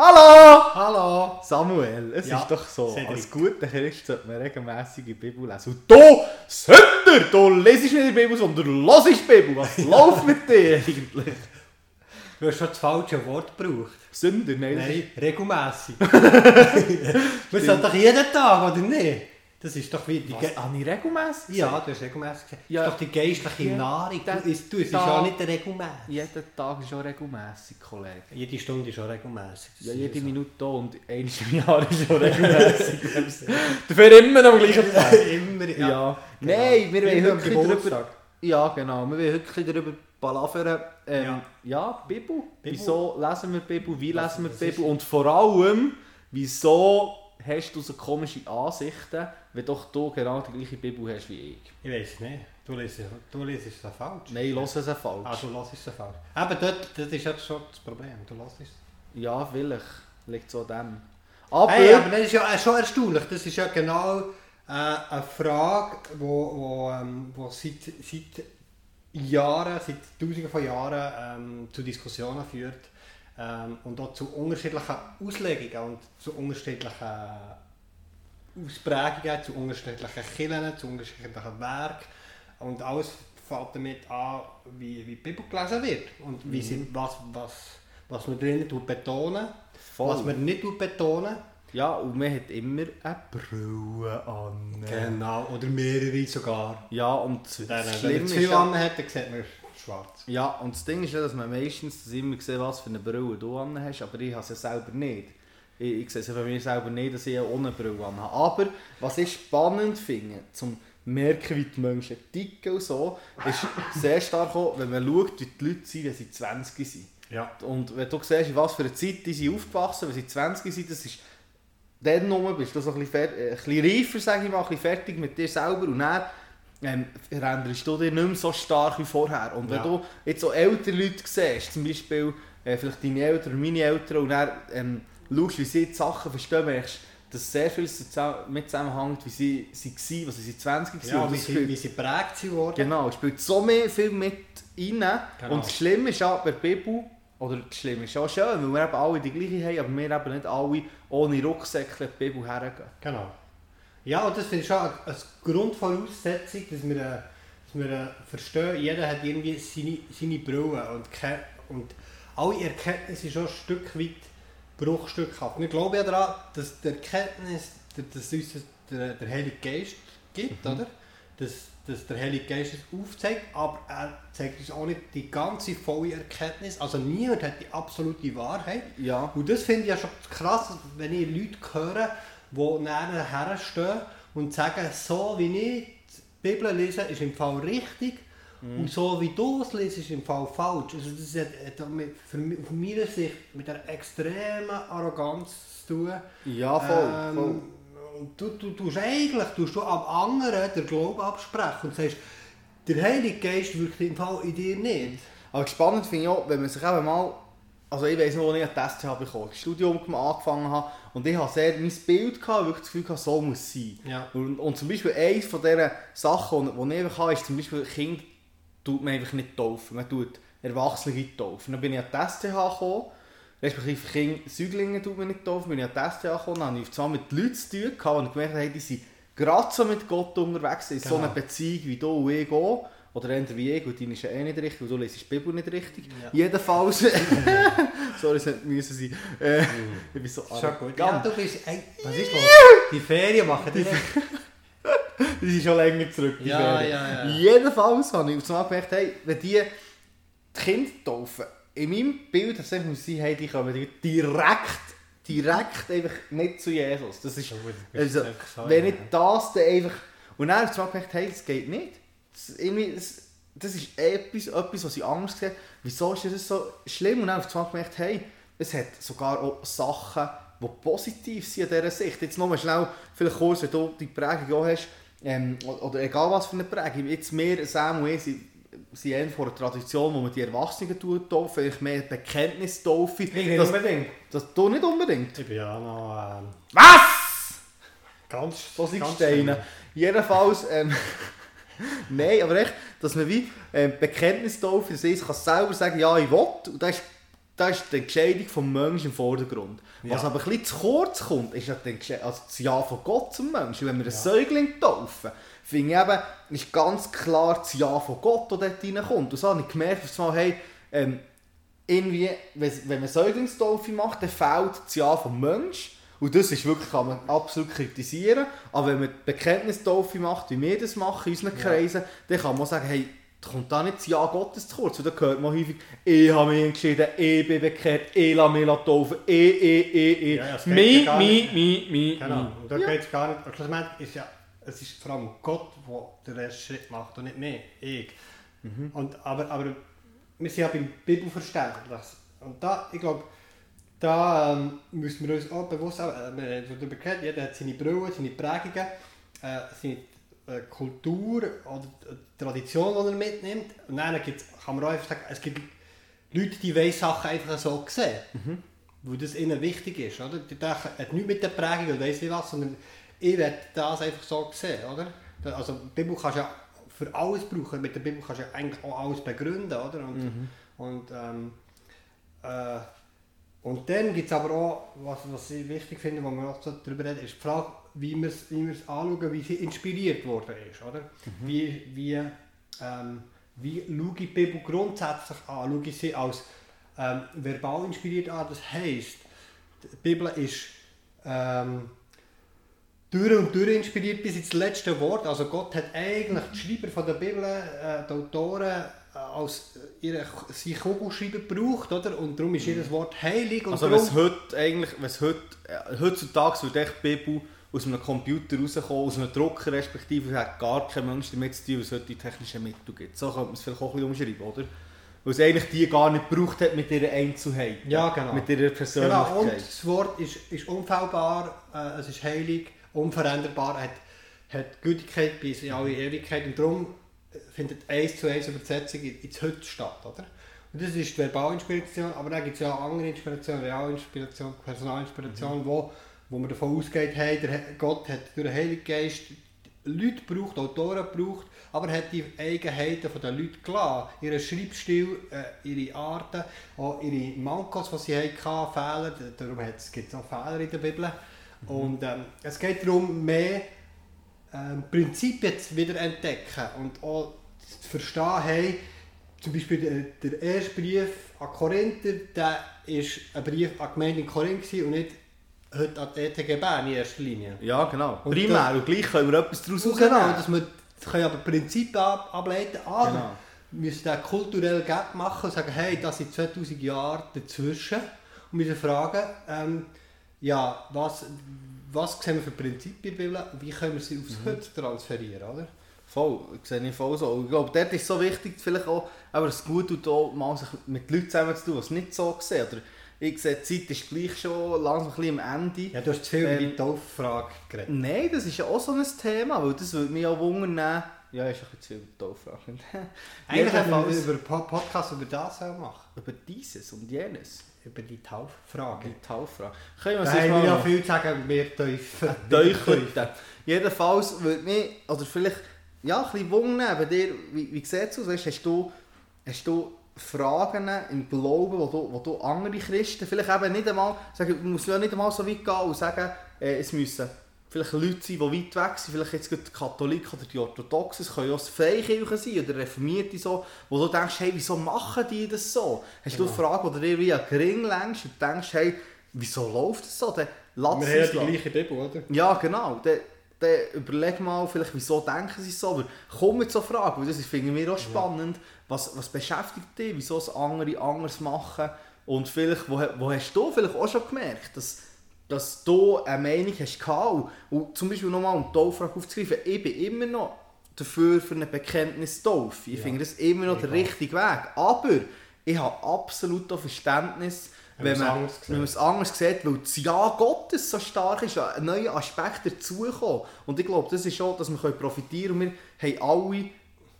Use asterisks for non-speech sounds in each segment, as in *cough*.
Hallo! Hallo! Samuel, es Ja, ist doch so, Cedric. als guter Christ sollte man regelmässig die Bibel lesen. Und du, Sünder, du lesest nicht die Bibel, sondern hörst die Bibel. Was *laughs* läuft mit dir eigentlich? Du hast schon das falsche Wort gebraucht. Sünder, nein. Nein, regelmässig. *laughs* Wir sind doch jeden Tag, oder nicht? Das ist doch wie die... Was, habe ich regelmässig ja, du hast regelmässig gesagt. Ja. Das ist doch die geistliche Ja. Nahrung. Du, isst- du isst ja nicht regelmäßig. Jeden Tag ist schon regelmässig, Kollege. Jede Stunde ist schon regelmäßig. Ja, jede Minute und eins im Jahr ist schon regelmäßig. Dafür immer am gleichen *laughs* Tag. Immer, Ja. ja. Nein, wir wollen heute drüber... Geburtstag. Ja, genau. Wir wollen heute darüber palavern. Ähm, ja. Ja. Bibel. Bibel. Wieso lesen wir Bibel? Wie lesen wir Bibel? Und vor allem, wieso hast du so komische Ansichten, wenn doch du genau die gleiche Bibel hast wie ich? Ich weiß nicht. Du liest, du liest es falsch. Nein, los es falsch. Ah, du lässt es falsch. Aber dort, das ist jetzt schon das Problem. Du lässt es. Ja, vielleicht. Liegt so an dem. Aber... Hey, aber das ist ja äh, schon erstaunlich. Das ist ja genau äh, eine Frage, wo, wo, ähm, wo seit, seit Jahren, seit Tausenden von Jahren ähm, zu Diskussionen führt ähm, und auch zu unterschiedlichen Auslegungen und zu unterschiedlichen Ausprägungen, zu unterschiedlichen Kirchen, zu unterschiedlichen Werken und alles fängt damit an, wie, wie die Bibel gelesen wird und wie sie, was, was, was man tut betonen, Voll. was man nicht betonen. Ja, und man hat immer eine Brille an. Genau, oder mehrere sogar. Ja, und Wenn das Schlimme zu ist viel ja... an hat, dann sieht man schwarz. Ja, und das Ding ist *laughs* ja, dass man meistens das immer sieht, was für eine Brille du an hast, aber ich habe es ja selber nicht. Ich, ich sehe es ja bei mir selber nicht, dass ich ohne Brille an habe. Aber was ich spannend finde, zum merken, wie die Menschen ticken und so, ist sehr stark auch, wenn man schaut, wie die Leute sind, wenn sie 20 sind. Ja. Und wenn du siehst, in was für eine Zeit die sind aufgewachsen, wenn sie 20 sind, das ist dann nur bist du so ein bisschen, ein bisschen reifer, sage ich mal, ein bisschen fertig mit dir selber und dann ähm, veränderst du dich nicht mehr so stark wie vorher. Und wenn Ja. du jetzt so ältere Leute siehst, zum Beispiel äh, vielleicht deine Eltern oder meine Eltern und dann ähm, schaust, wie sie die Sachen verstehen, merkst dass sehr viel mit zusammenhängt, wie sie, sie waren, was sie 20 waren. Ja, wie sie, spielt- wie sie geprägt sind worden. Genau, es spielt so mehr, viel mit rein. Genau. Und das Schlimme ist ja bei der Bibel, oder das Schlimme ist auch schön, weil wir eben alle die gleiche haben, aber wir eben nicht alle ohne Rucksäckchen die Bibel hergehen. Genau. Ja, und das finde ich schon eine eine Grundvoraussetzung, dass wir, äh, dass wir äh, verstehen, jeder hat irgendwie seine, seine Brille und, und alle Erkenntnisse ist schon ein Stück weit bruchstückhaft. Und ich glaube ja daran, dass die Erkenntnis, dass uns der, der Heilige Geist gibt, oder? Dass, dass der Heilige Geist es aufzeigt, aber er zeigt uns auch nicht die ganze volle Erkenntnis. Also niemand hat die absolute Wahrheit. Ja. Und das finde ich ja schon krass, wenn ich Leute höre, die nachher herstehen und sagen, so wie ich die Bibel lese, ist im Fall richtig und so wie du es liest, ist im Fall falsch. Also das hat, mit, für, von meiner Sicht mit einer extremen Arroganz zu tun. Ja, voll. Ähm, voll. und du, du tust eigentlich tust du am anderen den Glauben absprechen und sagst, der Heilige Geist wirkt im Fall in dir nicht. Aber spannend finde ich auch, wenn man sich eben mal, also ich weiss noch, als ich einen Test habe bekommen, das Studium angefangen habe und ich hatte sehr mein Bild, gehabt, wirklich das Gefühl, gehabt, so muss es sein. Ja. Und, und zum Beispiel eines von diesen Sachen, die ich einfach habe, ist zum Beispiel, Kind tut man einfach nicht taufen, man tut Erwachsene taufen. Dann bin ich an die STH gekommen, respektive Kinder, Säuglinge tut man nicht taufen, bin ich an die STH gekommen, dann habe ich zwar mit Leuten zu tun gehabt, und gemerkt hey, die sind gerade so mit Gott unterwegs, in so Genau. einer Beziehung wie du und ich auch. Oder eher wie ich, und deine ist ja eh nicht richtig, weil du liest die Bibel nicht richtig. Ja. Jedenfalls, *laughs* *laughs* sorry, es hätte müssen sein. Äh, ich bin so arrogant. Ja, du bist. Ey, was ist los? *laughs* Die Ferien machen die Die sind schon länger zurück. die Ja, Ferien. ja, ja. Jedenfalls habe ich auf einmal gemerkt, hey, wenn die die Kinder taufen, in meinem Bild das muss sein, hey, die kommen direkt, direkt einfach nicht zu Jesus. Das ist, also, wenn ich das dann einfach... Und dann habe ich gemerkt, hey, das geht nicht. Das, irgendwie, das, das ist etwas, etwas, was ich anders sehe. Wieso ist das so schlimm? Und dann auf einmal gemerkt, hey, es hat sogar auch Sachen, die positiv sind in dieser Sicht. Jetzt nochmal schnell, vielleicht kurz, wenn du die Prägung auch hast, ähm, oder egal was für eine Prägung. Jetzt mehr, Sam und ich, sind, eher von einer Tradition, wo man die Erwachsenen tut, vielleicht mehr Bekenntnistaufe. Ich nicht Das, unbedingt. das du nicht unbedingt. Ich bin ja noch ähm, Was? ganz. So sind Steine. Jedenfalls, ähm, *laughs* *laughs* nein, aber echt, dass man wie ähm, Bekenntnistaufe, das heisst, kann selber sagen, ja, ich will, und das ist da ist die Entscheidung des Menschen im Vordergrund. Was Ja. aber ein bisschen zu kurz kommt, ist ja also das Ja von Gott zum Menschen. Wenn wir einen Ja. Säugling taufen, finde ich eben, ist ganz klar das Ja von Gott, das dort reinkommt. Und so habe ich gemerkt, auf einmal, hey, ähm, irgendwie, wenn, man Säuglingstaufe macht, dann fehlt das Ja vom Mensch. Und das ist wirklich, kann man absolut kritisieren. Aber wenn man Bekenntnistaufe macht, wie wir das machen in unseren Ja. Kreisen, dann kann man sagen, hey, da kommt da nicht das Ja Gottes zu kurz. Und dann hört man häufig, ich habe mich entschieden, ich bin bekehrt, ich lasse mich taufen, ich, ich, ich, ich. Ja, ja, mi, ja mi, nicht. mi, mi, Genau. Und da Ja. geht es gar nicht. Und schlussendlich ist ja, es ist vor allem Gott, der den ersten Schritt macht und nicht mehr. Ich. Mhm. Und, aber, aber wir sind ja beim Bibelverständnis. Und da, ich glaube, da ähm, müssen wir uns auch bewusst äh, wir haben darüber geredet, jeder hat seine Brille, seine Prägungen, äh, seine äh, Kultur oder die Tradition, die er mitnimmt. Und dann gibt's, kann man auch einfach sagen, es gibt Leute, die wollen Sachen einfach so sehen. Weil das ihnen wichtig ist. Oder? Die denken, hat nichts mit der Prägung oder weiss nicht was, sondern ich werde das einfach so sehen. Oder? Also die Bibel kannst du ja für alles brauchen. Mit der Bibel kannst du ja eigentlich auch alles begründen. Oder? Und, und, ähm, äh, und dann gibt es aber auch, was, was ich wichtig finde, wo wir auch so darüber reden, ist die Frage, wie wir es wie wir's anschauen, wie sie inspiriert worden ist. Oder? Wie, wie, ähm, wie schaue ich die Bibel grundsätzlich an? Schaue ich sie als ähm, verbal inspiriert an? Das heisst, die Bibel ist ähm, durch und durch inspiriert bis ins letzte Wort. Also Gott hat eigentlich die Schreiber von der Bibel, äh, die Autoren, äh, als ihre, sein Kugelschreiber gebraucht, oder? Und darum ist jedes Wort heilig. Und Also es heute eigentlich, es heute, äh, heutzutage würde echt die Bibel aus einem Computer rauskommen, aus einem Drucker respektive, hat gar kein Mensch damit zu tun, was es heute die technischen Mittel gibt. So könnte man es vielleicht auch ein bisschen umschreiben, oder? Weil es eigentlich die gar nicht gebraucht hat mit ihrer Einzelheit. Ja, genau. Mit ihrer Persönlichkeit. Genau, und das Wort ist, ist unfehlbar, äh, es ist heilig, unveränderbar, hat, hat Gültigkeit bis in alle Ewigkeit und darum findet eins zu eins Übersetzung in- ins Heute statt. Oder? Und das ist die Verbalinspiration, aber dann gibt es ja auch andere Inspirationen, Realinspiration, Personalinspiration, wo, wo man davon ausgeht, hey, der Gott hat durch den Heiligen Geist Leute gebraucht, Autoren gebraucht, aber hat die Eigenheiten der Leute gelassen. Ihren Schreibstil, äh, ihre Arten, auch ihre Mankos, die sie hatten, Fehler. Darum gibt es auch Fehler in der Bibel. Und ähm, es geht darum, mehr ähm, Prinzipien zu wieder entdecken und auch zu verstehen, hey, zum Beispiel der, der erste Brief an Korinther, der war ein Brief an die Gemeinde in Korinth und nicht heute an die ETG Bern in erster Linie. Ja, genau. Und Primär. Und gleich können wir etwas daraus Genau, rausnehmen. dass wir können aber Prinzipien ab, ableiten, aber Genau. wir müssen den kulturell Gap machen und sagen, hey, das sind 2000 Jahre dazwischen und müssen fragen, ähm, ja, was, was sehen wir für Prinzipien in der Bibel und wie können wir sie aufs Mhm. Heute transferieren, oder? Voll, sehe ich voll so. Ich glaube, dort ist so wichtig, vielleicht auch, aber es gut tut auch mal sich mit Leuten zusammen zu tun, die es nicht so sehen. Oder ich sehe, die Zeit ist gleich schon langsam ein bisschen am Ende. Ja, du hast zu viel über Ähm, die Tauffrage geredet. Nein, das ist ja auch so ein Thema, weil das würde mich auch wundern. Ja, ist ein bisschen zu viel über die Tauffrage. *laughs* Eigentlich haben wir über Po- Podcast über das auch machen, über dieses und jenes. Über die Tauffrage. Die Tauffrage. Können wir Da uns haben mal wir ja viel zu sagen, mehr Teufel. Teuchern. Jedenfalls würde mich, oder vielleicht ja, ein bisschen wundern, bei dir, wie, wie sieht es aus? Weißt, hast, du, hast du Fragen im Glauben, wo du, wo du andere Christen, vielleicht eben nicht einmal, sagen, du musst ja nicht einmal so weit gehen und sagen, äh, es müssen vielleicht Leute sein, die weit weg sind, vielleicht jetzt die Katholiken oder die Orthodoxen, es können ja auch Freikirchen sein oder Reformierte so, wo du denkst, hey, wieso machen die das so? Hast du Genau. eine Frage, die dir wie ein Gring längst und denkst, hey, wieso läuft das so? Dann lass Wir haben ja die gleiche Bibel, oder? ja, genau. Dann, dann überleg mal, vielleicht, wieso denken sie so. Aber komm mit so Fragen, weil das finden wir auch spannend. Was, was beschäftigt dich, wieso es andere anders machen? Und vielleicht, wo, wo hast du vielleicht auch schon gemerkt, dass, dass du eine Meinung hast? Und zum Beispiel nochmal, um die Taufrage aufzugreifen, ich bin immer noch dafür für eine Bekenntnis-Taufe. Ich Ja. finde das immer noch der richtige Weg. Aber ich habe absolut auch Verständnis, Wenn wenn man wenn man es anders sieht, weil das Ja Gottes so stark ist, ein neuer Aspekt dazugekommen. Und ich glaube, das ist schon, dass wir profitieren können. Wir haben alle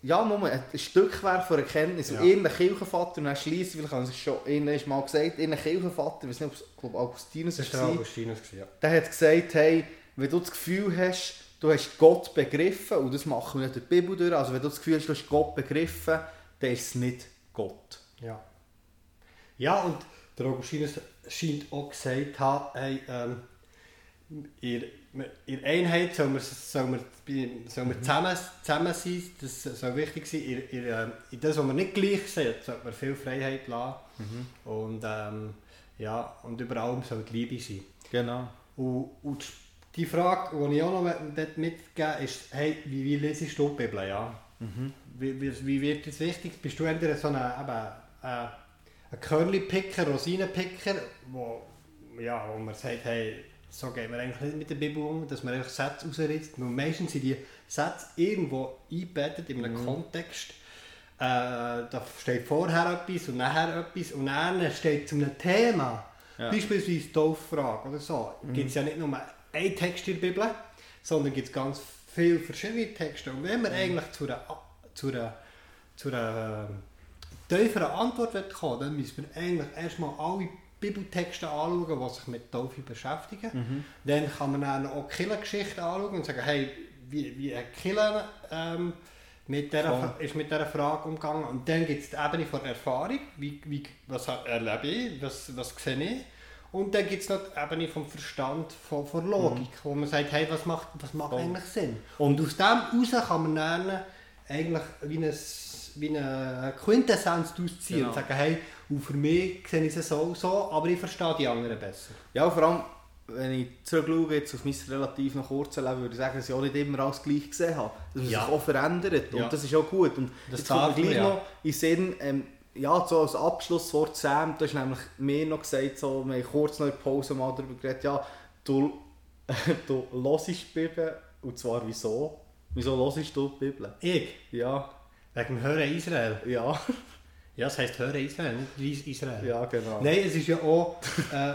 ja, nur ein Stückwerk von Erkenntnis. Ja. Irgendein Kirchenvater, und dann schliesse vielleicht haben sie es schon irgendwann mal gesagt, irgendein Kirchenvater, ich weiß nicht, ob es ich glaube, Augustinus Das war, Augustinus. Ja. der hat gesagt, hey, wenn du das Gefühl hast, du hast Gott begriffen, und das machen wir nicht durch die Bibel durch, also wenn du das Gefühl hast, du hast Gott begriffen, dann ist es nicht Gott. Ja. Ja, und der Augustinus scheint auch gesagt zu haben, hey, ähm, in, in Einheit soll man, soll man, soll man zusammen, zusammen sein, das soll wichtig sein. In, in, ähm, in das, was man nicht gleich sieht, sollte man viel Freiheit lassen. Mhm. Und, ähm, ja, und über allem soll die Liebe sein. Genau. Und, und die Frage, die ich auch noch mitgeben ist, hey, wie, wie lesest du die Bibel? Ja? Mhm. Wie, wie, wie wird das wichtig? Bist du entweder so ein, eben, äh, ein Körnli-Picker, Rosinenpicker, wo, ja, wo man sagt, hey, so gehen wir eigentlich nicht mit der Bibel um, dass man einfach Sätze rausritzt. Weil meistens sind die Sätze irgendwo eingebettet in einem Mhm. Kontext. Äh, da steht vorher etwas und nachher etwas und dann steht zu einem Thema, Ja. beispielsweise die Tauffrage oder so, Mhm. gibt es ja nicht nur einen Text in der Bibel, sondern gibt es ganz viele verschiedene Texte. Und wenn man Mhm. eigentlich zu einer, zu einer, zu einer äh, tieferen Antwort kommen dann müssen wir eigentlich erstmal alle Bibeltexte anschauen, die sich mit Taufe beschäftigen. Mhm. Dann kann man dann auch Kirchengeschichte anschauen und sagen, hey, wie, wie die Kirche ähm, mit dieser, ist mit dieser Frage umgegangen? Und dann gibt es die Ebene von Erfahrung, wie, wie, was erlebe ich, was, was sehe ich? Und dann gibt es noch die Ebene vom Verstand, von, von Logik, wo man sagt, hey, was macht, was macht eigentlich Sinn? Und aus dem heraus kann man dann eigentlich wie eine, wie eine Quintessenz daraus ziehen Genau. und sagen, hey, und für mich sehe ich es so, so, aber ich verstehe die anderen besser. Ja, vor allem, wenn ich zurückschaue jetzt auf mein relativ noch kurzes Leben, würde ich sagen, dass ich auch nicht immer alles gleich gesehen habe. Dass man Ja. sich auch verändert. Ja. Und das ist auch gut. Und Das jetzt kommt gleich ja. noch in Sinn, ähm, ja, so als Abschlusswort Sam, du hast nämlich mir noch gesagt, so, wir haben kurz noch in der Pause mal darüber geredet, ja, du, *laughs* du hörst die Bibel, und zwar wieso? Wieso hörst du die Bibel? Ich? Ja, Wegen dem Hören Israel. ja, Ja, das heisst Hören Israel, nicht Israel. ja, genau. Nein, es ist ja auch äh,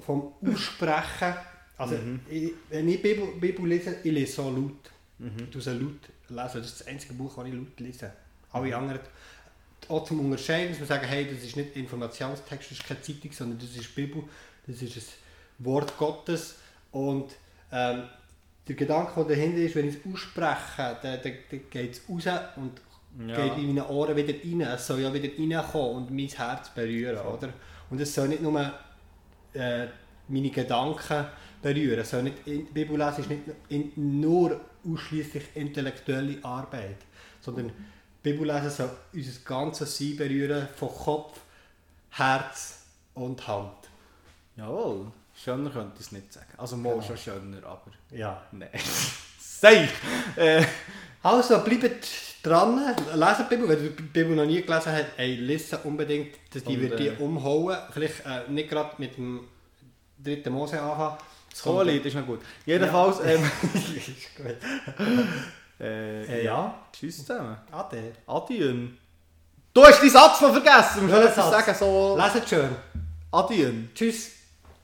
vom Aussprechen. Also, Mhm. ich, wenn ich Bibel, Bibel lese, ich lese so laut. Mhm. Ich laut lesen. Das ist das einzige Buch, das ich laut lese. Alle Mhm. anderen, auch zum Unterscheiden, dass wir sagen, hey, das ist nicht Informationstext, das ist keine Zeitung, sondern das ist Bibel, das ist ein Wort Gottes. Und ähm, der Gedanke, der dahinter ist, wenn ich es ausspreche, dann, dann, dann geht es raus und Ja. geht in meine Ohren wieder rein. Es soll ja wieder reinkommen und mein Herz berühren, oder? Und es soll nicht nur äh, meine Gedanken berühren. Es soll nicht, in, die Bibel lesen ist nicht in, nur ausschließlich intellektuelle Arbeit, sondern Bibel lesen soll unser ganzes Sein berühren, von Kopf, Herz und Hand. Jawohl, schöner könnte ich es nicht sagen. Also mal Genau. schon schöner, aber Ja. nein. *laughs* Seich! Äh, Also bleibt dran, lesen die Bibel. Wenn du die Bibel noch nie gelesen hast, ey, lesen unbedingt. Das, die wird die umhauen. Vielleicht äh, nicht gerade mit dem dritten Mose anfangen. das Hohelied ist noch gut. Jedenfalls, ähm, *laughs* ist gut. *laughs* äh, Äh, ja. Tschüss zusammen. Ade. Adien. Du hast deinen Satz noch vergessen. Wir Satz? sagen so... Leset schön. Adien. Tschüss.